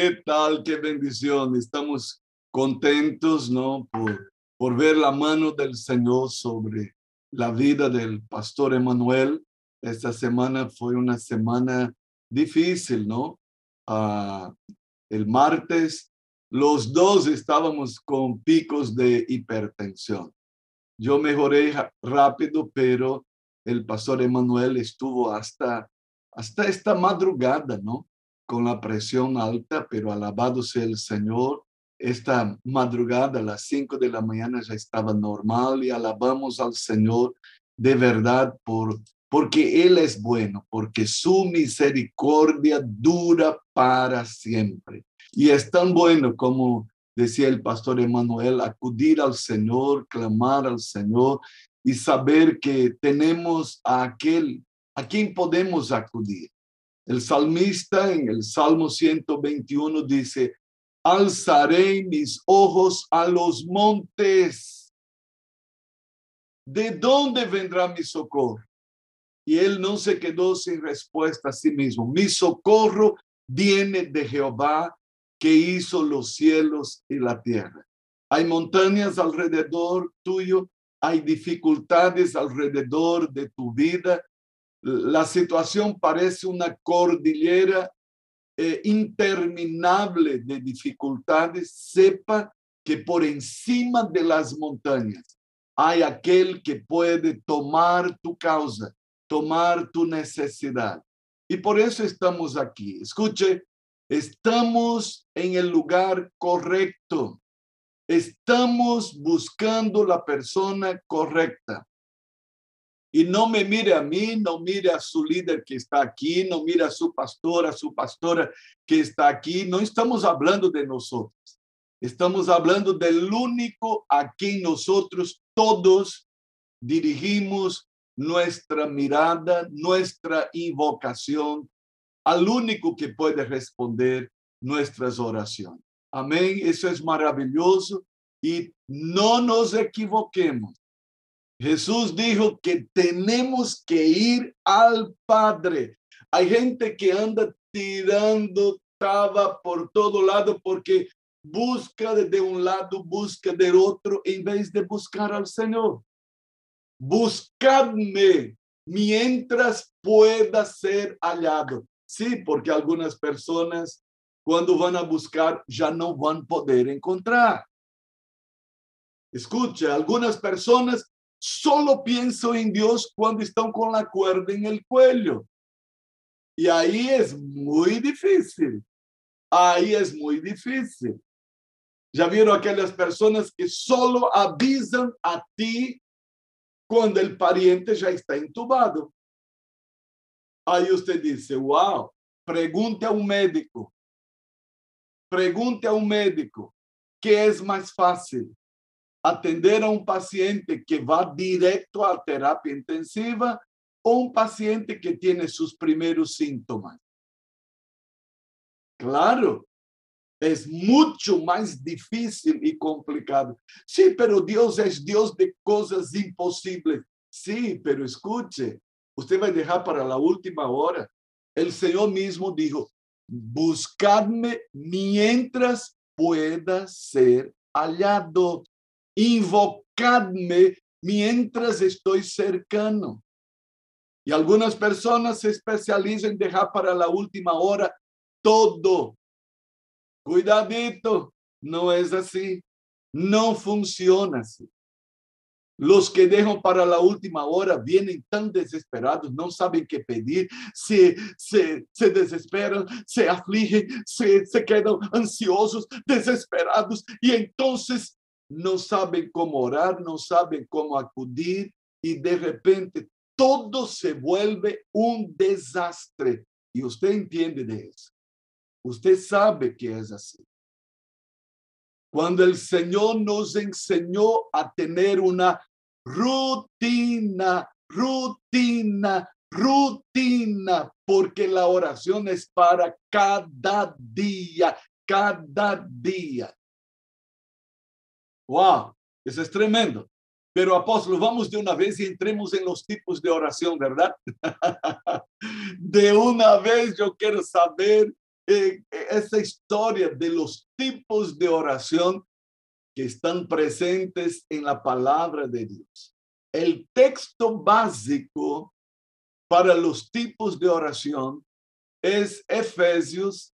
¿Qué tal? Qué bendición. Estamos contentos, ¿no? Por, por ver la mano del Señor sobre la vida del pastor Emanuel. Esta semana fue una semana difícil, ¿no? Ah, el martes, los dos estábamos con picos de hipertensión. Yo mejoré rápido, pero el pastor Emanuel estuvo hasta, hasta esta madrugada, ¿no? Con la presión alta, pero alabado sea el Señor. Esta madrugada a las 5 de la mañana ya estaba normal y alabamos al Señor de verdad por porque Él es bueno, porque su misericordia dura para siempre. Y es tan bueno como decía el pastor Emanuel, acudir al Señor, clamar al Señor y saber que tenemos a aquel a quien podemos acudir. El salmista en el Salmo 121 dice, alzaré mis ojos a los montes. ¿De dónde vendrá mi socorro? Y él no se quedó sin respuesta a sí mismo. Mi socorro viene de Jehová que hizo los cielos y la tierra. Hay montañas alrededor tuyo, hay dificultades alrededor de tu vida. La situación parece una cordillera eh, interminable de dificultades. Sepa que por encima de las montañas hay aquel que puede tomar tu causa tomar tu necesidad. Y por eso estamos aquí. Escuche, estamos en el lugar correcto. Estamos buscando la persona correcta. Y no me mire a mí, no mire a su líder que está aquí, no mire a su pastora, a su pastora que está aquí. No estamos hablando de nosotros. Estamos hablando del único a quien nosotros todos dirigimos nuestra mirada, nuestra invocación al único que puede responder nuestras oraciones. Amén. Eso es maravilloso y no nos equivoquemos. Jesús dijo que tenemos que ir al Padre. Hay gente que anda tirando traba por todo lado porque busca de un lado, busca del otro en vez de buscar al Señor buscadme mientras pueda ser hallado. Sí, porque algunas personas cuando van a buscar ya no van a poder encontrar. Escucha, algunas personas solo piensan en Dios cuando están con la cuerda en el cuello. Y ahí es muy difícil. Ahí es muy difícil. Ya vieron aquellas personas que solo avisan a ti cuando el pariente ya está intubado. Ahí usted dice, wow, pregunte a un médico, pregunte a un médico, ¿qué es más fácil? Atender a un paciente que va directo a terapia intensiva o un paciente que tiene sus primeros síntomas. Claro, es mucho más difícil y complicado. Sí, pero Dios es Dios de cosas imposibles. Sí, pero escuche, usted va a dejar para la última hora. El Señor mismo dijo, buscadme mientras pueda ser hallado. Invocadme mientras estoy cercano. Y algunas personas se especializan en dejar para la última hora todo Cuidadito, no es así. No funciona así. Los que dejan para la última hora vienen tan desesperados, no saben qué pedir, se, se, se desesperan, se afligen, se, se quedan ansiosos, desesperados y entonces no saben cómo orar, no saben cómo acudir y de repente todo se vuelve un desastre. Y usted entiende de eso. Usted sabe que es así. Cuando el Señor nos enseñó a tener una rutina, rutina, rutina, porque la oración es para cada día, cada día. Wow, eso es tremendo. Pero apóstolo, vamos de una vez y entremos en los tipos de oración, ¿verdad? de una vez yo quiero saber eh, esa historia de los tipos de oración que están presentes en la palabra de Dios. El texto básico para los tipos de oración es Efesios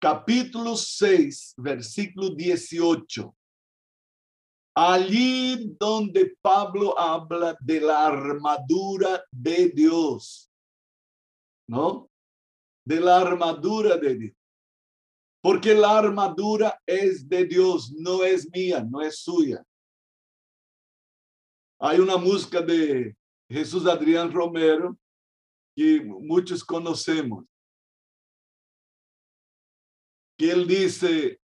capítulo 6, versículo 18. Allí donde Pablo habla de la armadura de Dios, ¿no? De la armadura de Dios. Porque la armadura es de Dios, no es mía, no es suya. Hay una música de Jesús Adrián Romero que muchos conocemos. Que él dice,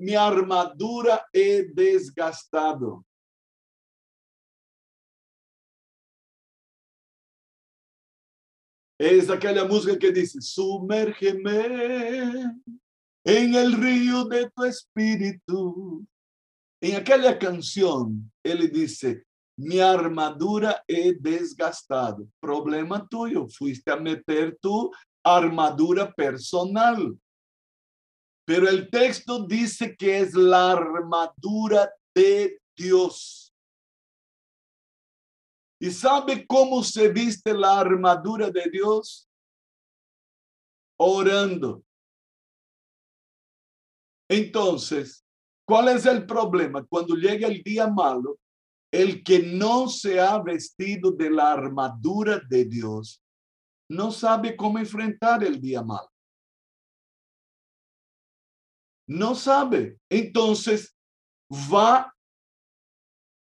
mi armadura he desgastado. Es aquella música que dice, sumérgeme en el río de tu espíritu. En aquella canción, él dice, mi armadura he desgastado. Problema tuyo, fuiste a meter tu armadura personal. Pero el texto dice que es la armadura de Dios. ¿Y sabe cómo se viste la armadura de Dios? Orando. Entonces, ¿cuál es el problema? Cuando llega el día malo, el que no se ha vestido de la armadura de Dios no sabe cómo enfrentar el día malo. No sabe. Entonces, va,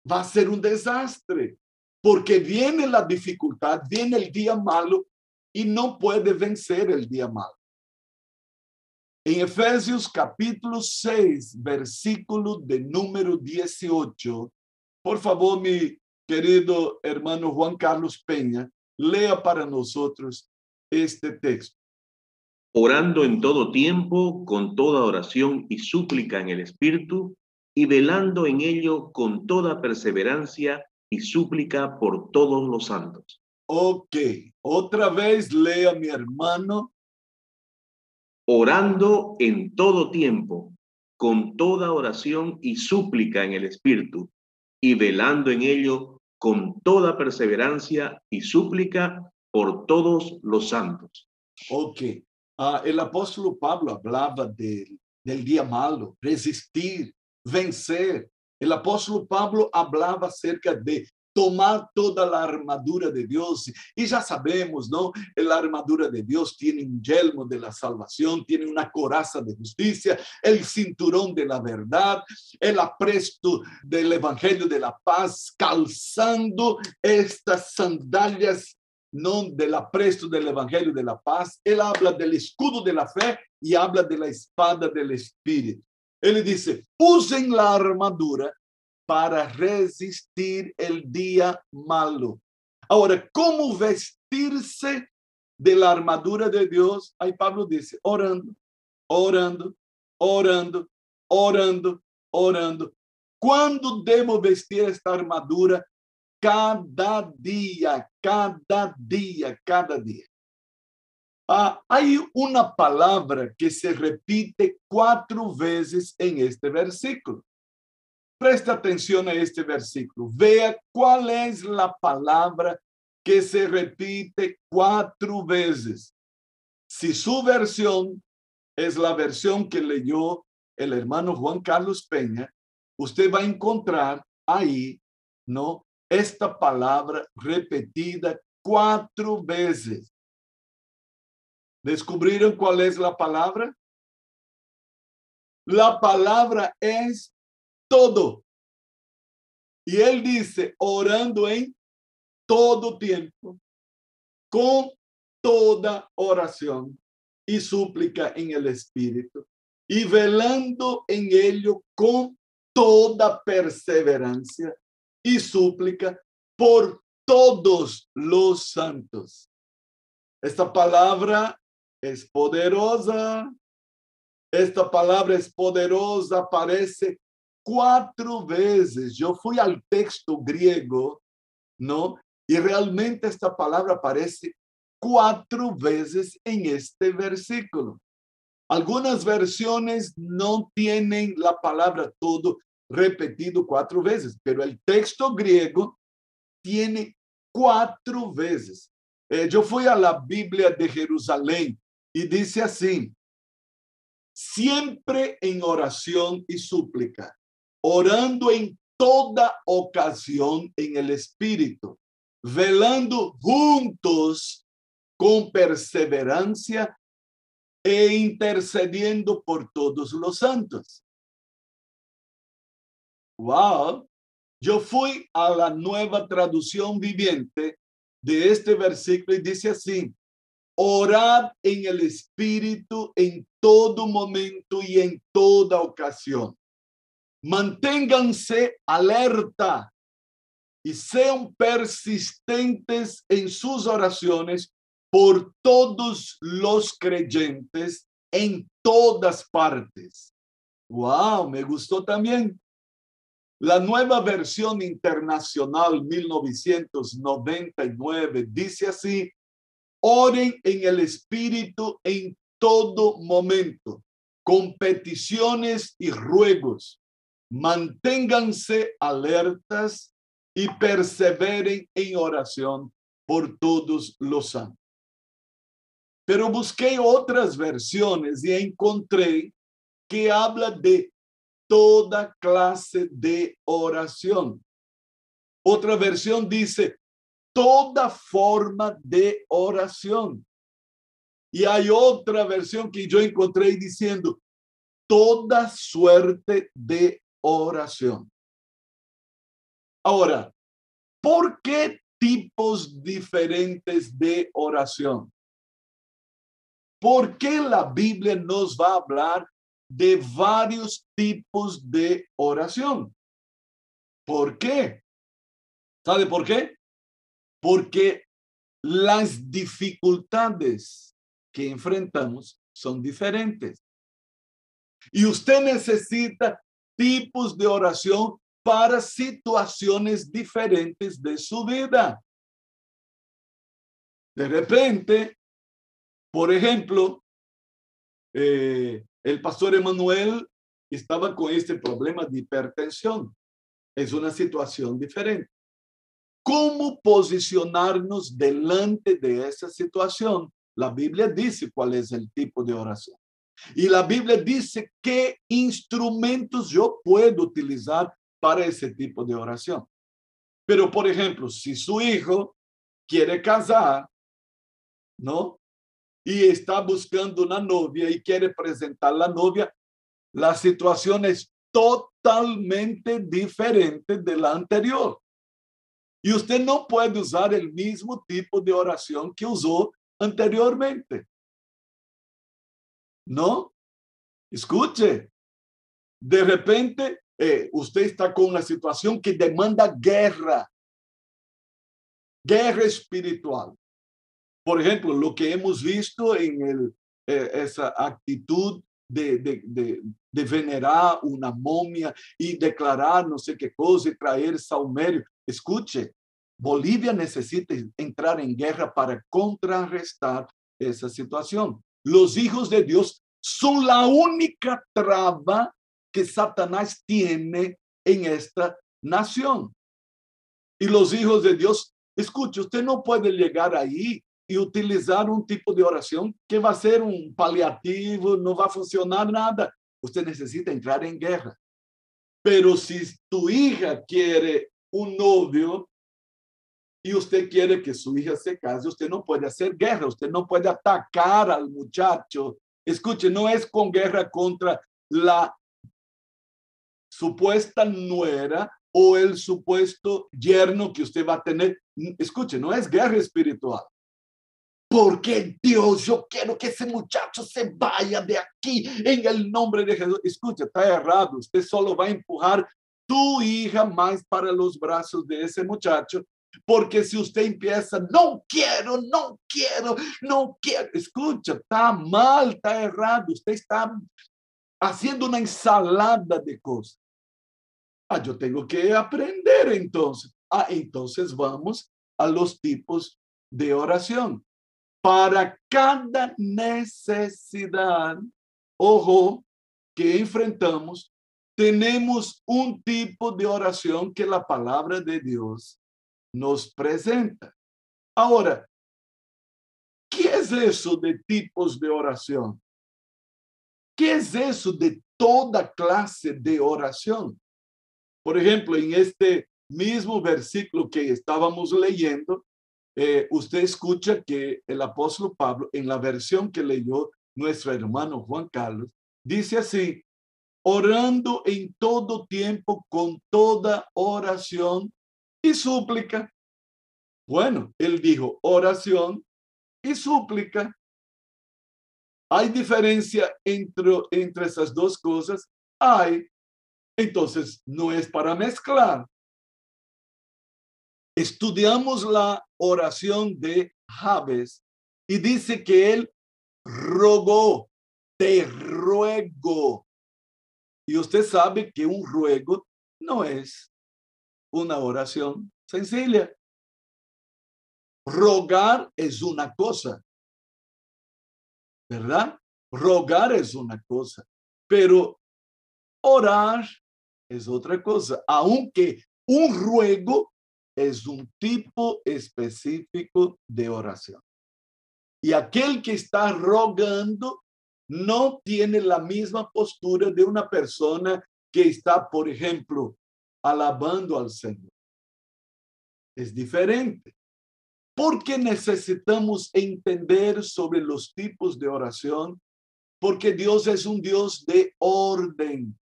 va a ser un desastre, porque viene la dificultad, viene el día malo y no puede vencer el día malo. En Efesios capítulo 6, versículo de número 18, por favor, mi querido hermano Juan Carlos Peña, lea para nosotros este texto. Orando en todo tiempo, con toda oración y súplica en el Espíritu, y velando en ello con toda perseverancia y súplica por todos los santos. Ok, otra vez lea mi hermano orando en todo tiempo, con toda oración y súplica en el Espíritu, y velando en ello con toda perseverancia y súplica por todos los santos. Ok, uh, el apóstol Pablo hablaba de, del día malo, resistir, vencer. El apóstol Pablo hablaba acerca de tomar toda la armadura de Dios. Y ya sabemos, ¿no? La armadura de Dios tiene un yelmo de la salvación, tiene una coraza de justicia, el cinturón de la verdad, el apresto del evangelio de la paz, calzando estas sandalias no del apresto del evangelio de la paz. Él habla del escudo de la fe y habla de la espada del espíritu. Él dice, usen la armadura para resistir el día malo. Ahora, ¿cómo vestirse de la armadura de Dios? Ahí Pablo dice, orando, orando, orando, orando, orando. ¿Cuándo debo vestir esta armadura? Cada día, cada día, cada día. Ah, hay una palabra que se repite cuatro veces en este versículo. Preste atención a este versículo. Vea cuál es la palabra que se repite cuatro veces. Si su versión es la versión que leyó el hermano Juan Carlos Peña, usted va a encontrar ahí, ¿no? Esta palabra repetida cuatro veces. ¿Descubrieron cuál es la palabra? La palabra es todo. Y él dice, orando en todo tiempo, con toda oración y súplica en el Espíritu, y velando en ello con toda perseverancia y súplica por todos los santos. Esta palabra es poderosa. Esta palabra es poderosa, aparece quatro vezes. Eu fui ao texto grego, não? E realmente esta palavra aparece cuatro veces en este versículo. Algunas versiones no tienen la palabra todo repetido cuatro veces, pero el texto griego tiene cuatro veces. Eh, yo fui a la Biblia de Jerusalén y dice así, siempre en oración y súplica, orando en toda ocasión en el Espíritu, velando juntos con perseverancia e intercediendo por todos los santos. Wow. Yo fui a la nueva traducción viviente de este versículo y dice así, orad en el Espíritu en todo momento y en toda ocasión. Manténganse alerta y sean persistentes en sus oraciones por todos los creyentes en todas partes. Wow, me gustó también. La nueva versión internacional 1999 dice así, oren en el Espíritu en todo momento, con peticiones y ruegos. Manténganse alertas y perseveren en oración por todos los santos. Pero busqué otras versiones y encontré que habla de toda clase de oración. Otra versión dice toda forma de oración. Y hay otra versión que yo encontré diciendo toda suerte de oración. Ahora, ¿por qué tipos diferentes de oración? ¿Por qué la Biblia nos va a hablar de varios tipos de oración? ¿Por qué? ¿Sabe por qué? Porque las dificultades que enfrentamos son diferentes. Y usted necesita tipos de oración para situaciones diferentes de su vida. De repente, por ejemplo, eh, el pastor Emanuel estaba con este problema de hipertensión. Es una situación diferente. ¿Cómo posicionarnos delante de esa situación? La Biblia dice cuál es el tipo de oración. Y la Biblia dice qué instrumentos yo puedo utilizar para ese tipo de oración. Pero, por ejemplo, si su hijo quiere casar, ¿no? Y está buscando una novia y quiere presentar la novia, la situación es totalmente diferente de la anterior. Y usted no puede usar el mismo tipo de oración que usó anteriormente. ¿No? Escuche, de repente eh, usted está con una situación que demanda guerra, guerra espiritual. Por ejemplo, lo que hemos visto en el, eh, esa actitud de, de, de, de, venerar una momia y declarar no sé qué cosa y traer saumerio. Escuche, Bolivia necesita entrar en guerra para contrarrestar esa situación. Los hijos de Dios son la única traba que Satanás tiene en esta nación. Y los hijos de Dios, escuche, usted no puede llegar ahí y utilizar un tipo de oración que va a ser un paliativo, no va a funcionar nada. Usted necesita entrar en guerra. Pero si tu hija quiere un novio y usted quiere que su hija se case, usted no puede hacer guerra, usted no puede atacar al muchacho. Escuche, no es con guerra contra la supuesta nuera o el supuesto yerno que usted va a tener. Escuche, no es guerra espiritual. Porque Dios, yo quiero que ese muchacho se vaya de aquí en el nombre de Jesús. Escuche, está errado. Usted solo va a empujar tu hija más para los brazos de ese muchacho. Porque si usted empieza, no quiero, no quiero, no quiero, escucha, está mal, está errado. Usted está haciendo una ensalada de cosas. Ah, yo tengo que aprender entonces. Ah, entonces vamos a los tipos de oración. Para cada necesidad, ojo, que enfrentamos, tenemos un tipo de oración que la palabra de Dios nos presenta. Ahora, ¿qué es eso de tipos de oración? ¿Qué es eso de toda clase de oración? Por ejemplo, en este mismo versículo que estábamos leyendo, eh, usted escucha que el apóstol Pablo, en la versión que leyó nuestro hermano Juan Carlos, dice así, orando en todo tiempo con toda oración y súplica. Bueno, él dijo oración y súplica. ¿Hay diferencia entre, entre esas dos cosas? Hay. Entonces, no es para mezclar. Estudiamos la oración de Javes y dice que él rogó, te ruego. Y usted sabe que un ruego no es una oración sencilla. Rogar es una cosa, ¿verdad? Rogar es una cosa, pero orar es otra cosa, aunque un ruego es un tipo específico de oración. Y aquel que está rogando no tiene la misma postura de una persona que está, por ejemplo, alabando al Señor. Es diferente. Porque necesitamos entender sobre los tipos de oración? Porque Dios es un Dios de orden.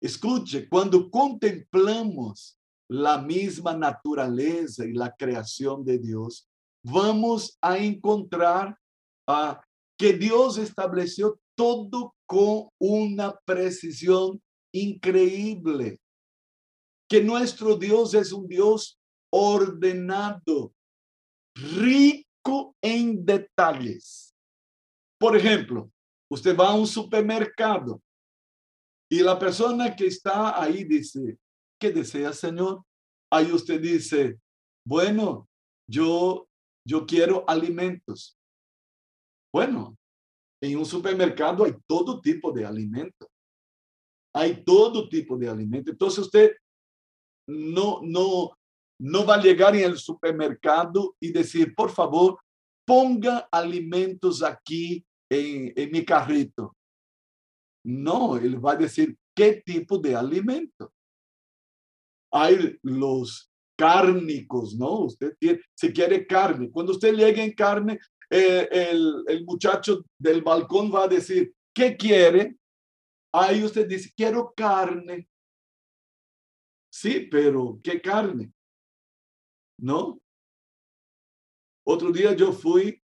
Escuche, cuando contemplamos la misma naturaleza y la creación de Dios, vamos a encontrar a que Dios estableció todo con una precisión increíble. Que nuestro Dios es un Dios ordenado, rico en detalles. Por ejemplo, usted va a un supermercado y la persona que está ahí dice, ¿qué desea, Señor? Ahí usted dice, bueno, yo, yo quiero alimentos. Bueno, en un supermercado hay todo tipo de alimento. Hay todo tipo de alimento. Entonces usted no, no, no va a llegar en el supermercado y decir, por favor, ponga alimentos aquí en, en mi carrito. No, él va a decir, ¿qué tipo de alimento? Hay los cárnicos, ¿no? Usted tiene, si quiere carne, cuando usted llegue en carne, eh, el, el muchacho del balcón va a decir, ¿qué quiere? Ahí usted dice, quiero carne. Sí, pero ¿qué carne? ¿No? Otro día yo fui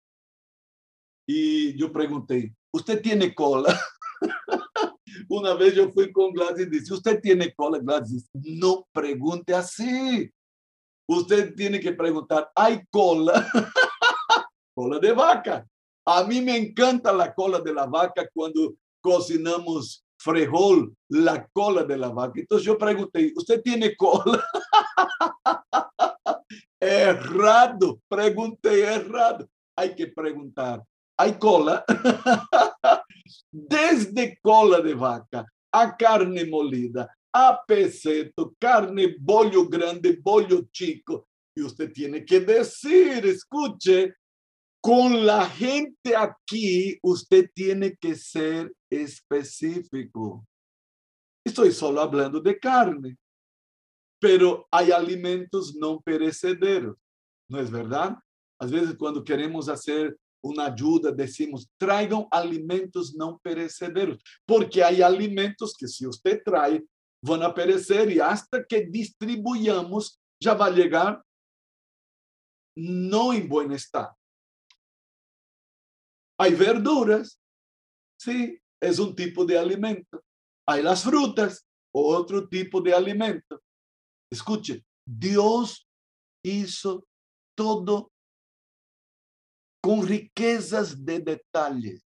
y yo pregunté, ¿usted tiene cola? Una vez yo fui con Gladys y dice, ¿usted tiene cola? Gladys no pregunte así. Usted tiene que preguntar, ¿hay cola? cola de vaca. A mí me encanta la cola de la vaca cuando cocinamos frejol, la cola de la vaca. Entonces yo pregunté, ¿usted tiene cola? errado, pregunté errado. Hay que preguntar, ¿hay cola? desde cola de vaca a carne molida, a peseto, carne, bollo grande, bollo chico. Y usted tiene que decir, escuche, con la gente aquí, usted tiene que ser específico. Estoy solo hablando de carne, pero hay alimentos no perecederos, ¿no es verdad? A veces cuando queremos hacer una ayuda, decimos, traigan alimentos no perecederos, porque hay alimentos que si usted trae, van a perecer y hasta que distribuyamos, ya va a llegar no en buen estado. Hay verduras, sí, es un tipo de alimento. Hay las frutas, otro tipo de alimento. Escuche, Dios hizo todo con riquezas de detalles.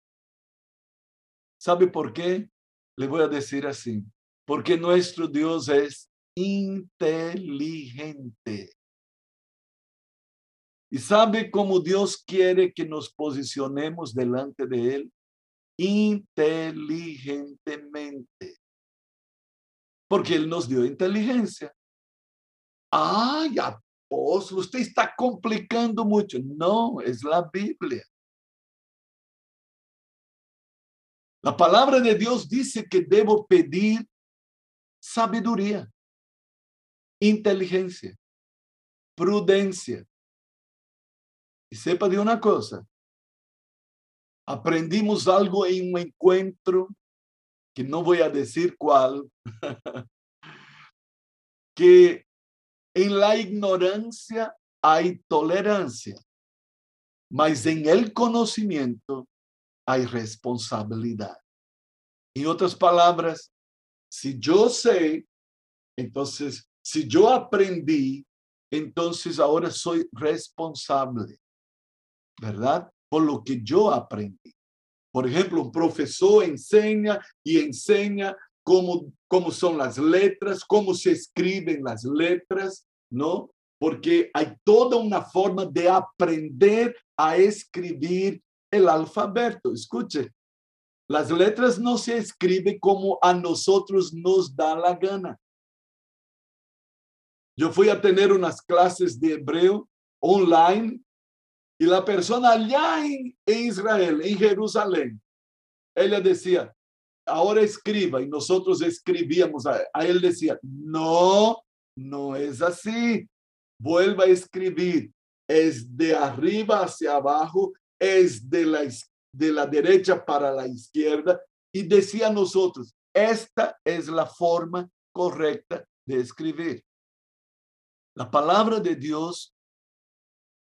¿Sabe por qué? Le voy a decir así. Porque nuestro Dios es inteligente. ¿Y sabe cómo Dios quiere que nos posicionemos delante de Él? Inteligentemente. Porque Él nos dio inteligencia. Ay, usted está complicando mucho. No, es la Biblia. La palabra de Dios dice que debo pedir sabiduría, inteligencia, prudencia. Y sepa de una cosa, aprendimos algo en un encuentro, que no voy a decir cuál, que en la ignorancia hay tolerancia, mas en el conocimiento hay responsabilidad. En otras palabras, si yo sé, entonces, si yo aprendí, entonces ahora soy responsable, ¿verdad? Por lo que yo aprendí. Por ejemplo, un profesor enseña y enseña cómo, cómo son las letras, cómo se escriben las letras, ¿no? Porque hay toda una forma de aprender a escribir el alfabeto. Escuche, las letras no se escriben como a nosotros nos da la gana. Yo fui a tener unas clases de hebreo online y la persona allá en, Israel, en Jerusalén, ella decía, ahora escriba y nosotros escribíamos. A, él decía, no, no es así. Vuelva a escribir. Es de arriba hacia abajo es de la, de la derecha para la izquierda y decía nosotros, esta es la forma correcta de escribir. La palabra de Dios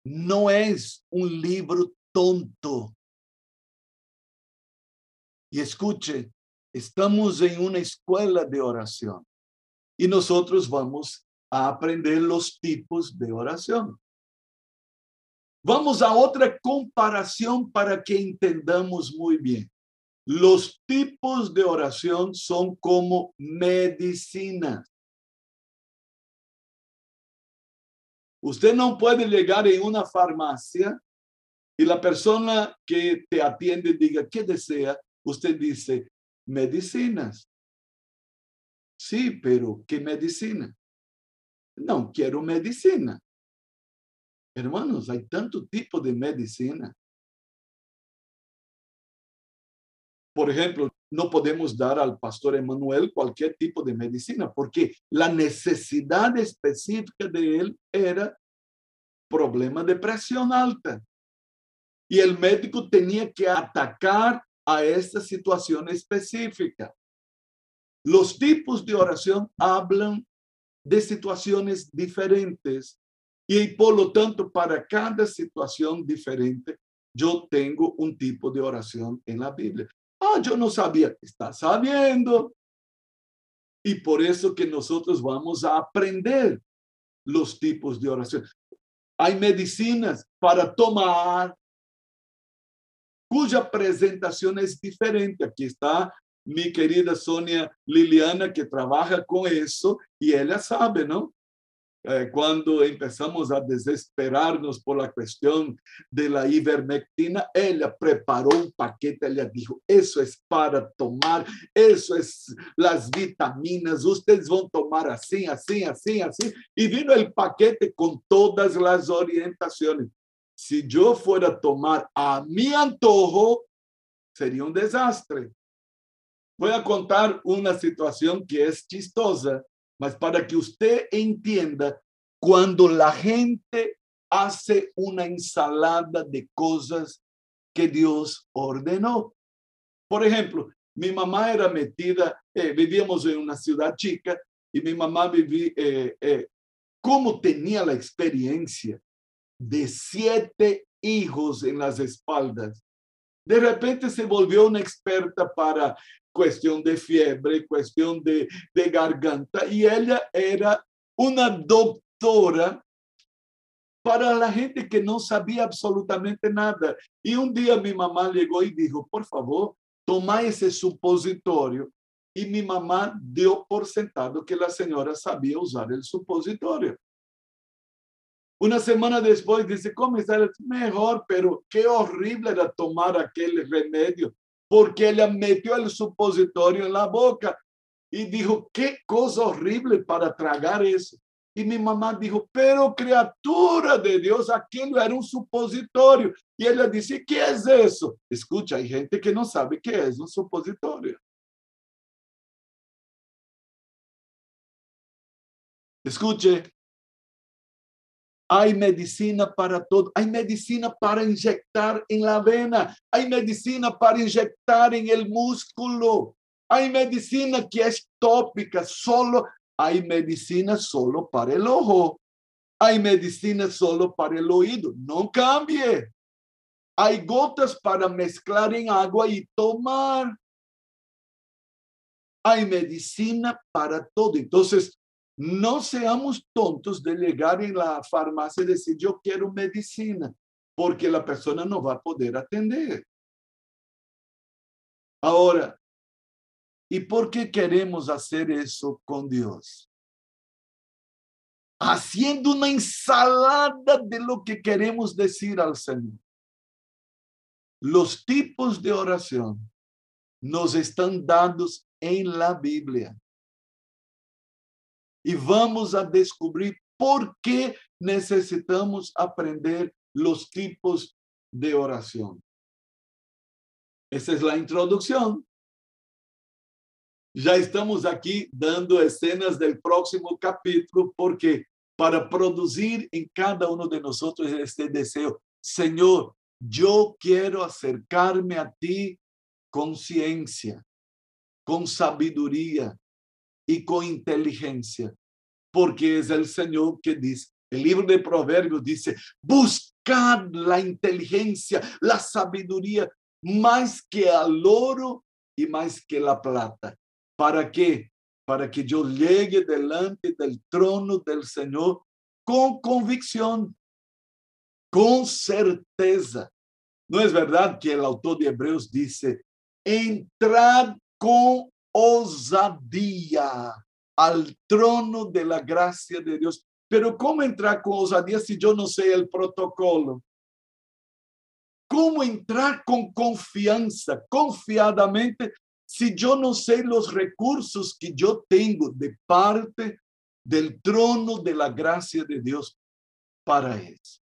no es un libro tonto. Y escuche, estamos en una escuela de oración y nosotros vamos a aprender los tipos de oración. Vamos a otra comparación para que entendamos muy bien. Los tipos de oración son como medicinas. Usted no puede llegar en una farmacia y la persona que te atiende diga, ¿qué desea? Usted dice, medicinas. Sí, pero ¿qué medicina? No, quiero medicina. Hermanos, hay tanto tipo de medicina. Por ejemplo, no podemos dar al pastor Emanuel cualquier tipo de medicina porque la necesidad específica de él era problema de presión alta. Y el médico tenía que atacar a esta situación específica. Los tipos de oración hablan de situaciones diferentes y por lo tanto, para cada situación diferente, yo tengo un tipo de oración en la Biblia. Ah, yo no sabía. Está sabiendo. Y por eso que nosotros vamos a aprender los tipos de oración. Hay medicinas para tomar cuya presentación es diferente. Aquí está mi querida Sonia Liliana que trabaja con eso y ella sabe, ¿no? Eh, cuando empezamos a desesperarnos por la cuestión de la ivermectina, ella preparó un paquete, ella dijo, eso es para tomar, eso es las vitaminas, ustedes van a tomar así, así, así, así. Y vino el paquete con todas las orientaciones. Si yo fuera a tomar a mi antojo, sería un desastre. Voy a contar una situación que es chistosa mas para que usted entienda, cuando la gente hace una ensalada de cosas que Dios ordenó. Por ejemplo, mi mamá era metida, eh, vivíamos en una ciudad chica y mi mamá vivía, eh, eh, como tenía la experiencia de siete hijos en las espaldas, de repente se volvió una experta para cuestión de fiebre, cuestión de, de garganta, y ella era una doctora para la gente que no sabía absolutamente nada. Y un día mi mamá llegó y dijo, por favor, toma ese supositorio. Y mi mamá dio por sentado que la señora sabía usar el supositorio. Una semana después dice, ¿cómo está? Mejor, pero qué horrible era tomar aquel remedio, porque ella metió el supositorio en la boca y dijo, qué cosa horrible para tragar eso. Y mi mamá dijo, pero criatura de Dios, aquello era un supositorio. Y ella dice, ¿qué es eso? Escucha, hay gente que no sabe qué es un supositorio. Escuche, hay medicina para todo. Hay medicina para inyectar en la vena. Hay medicina para inyectar en el músculo. Hay medicina que es tópica, solo hay medicina solo para el ojo. Hay medicina solo para el oído. No cambie. Hay gotas para mezclar en agua y tomar. Hay medicina para todo. Entonces, no seamos tontos de llegar en la farmacia y decir, yo quiero medicina, porque la persona no va a poder atender. Ahora, ¿y por qué queremos hacer eso con Dios? Haciendo una ensalada de lo que queremos decir al Señor. Los tipos de oración nos están dados en la Biblia e vamos a descobrir por que necessitamos aprender os tipos de oração. Essa é a introdução. Já estamos aqui dando escenas do próximo capítulo, porque para produzir em cada um de nós este desejo, Senhor, eu quero acercar-me a ti com ciência, com sabedoria, y con inteligencia, porque es el Señor que dice, el libro de Proverbios dice, buscad la inteligencia, la sabiduría, más que al oro y más que la plata. ¿Para qué? Para que yo llegue delante del trono del Señor con convicción, con certeza. No es verdad que el autor de Hebreos dice, entrad con ousadia al trono de la gracia de Dios. Pero ¿cómo entrar con osadía si yo no sé el protocolo? ¿Cómo entrar con confianza, confiadamente, si yo no sé los recursos que yo tengo de parte del trono de la gracia de Dios para eso?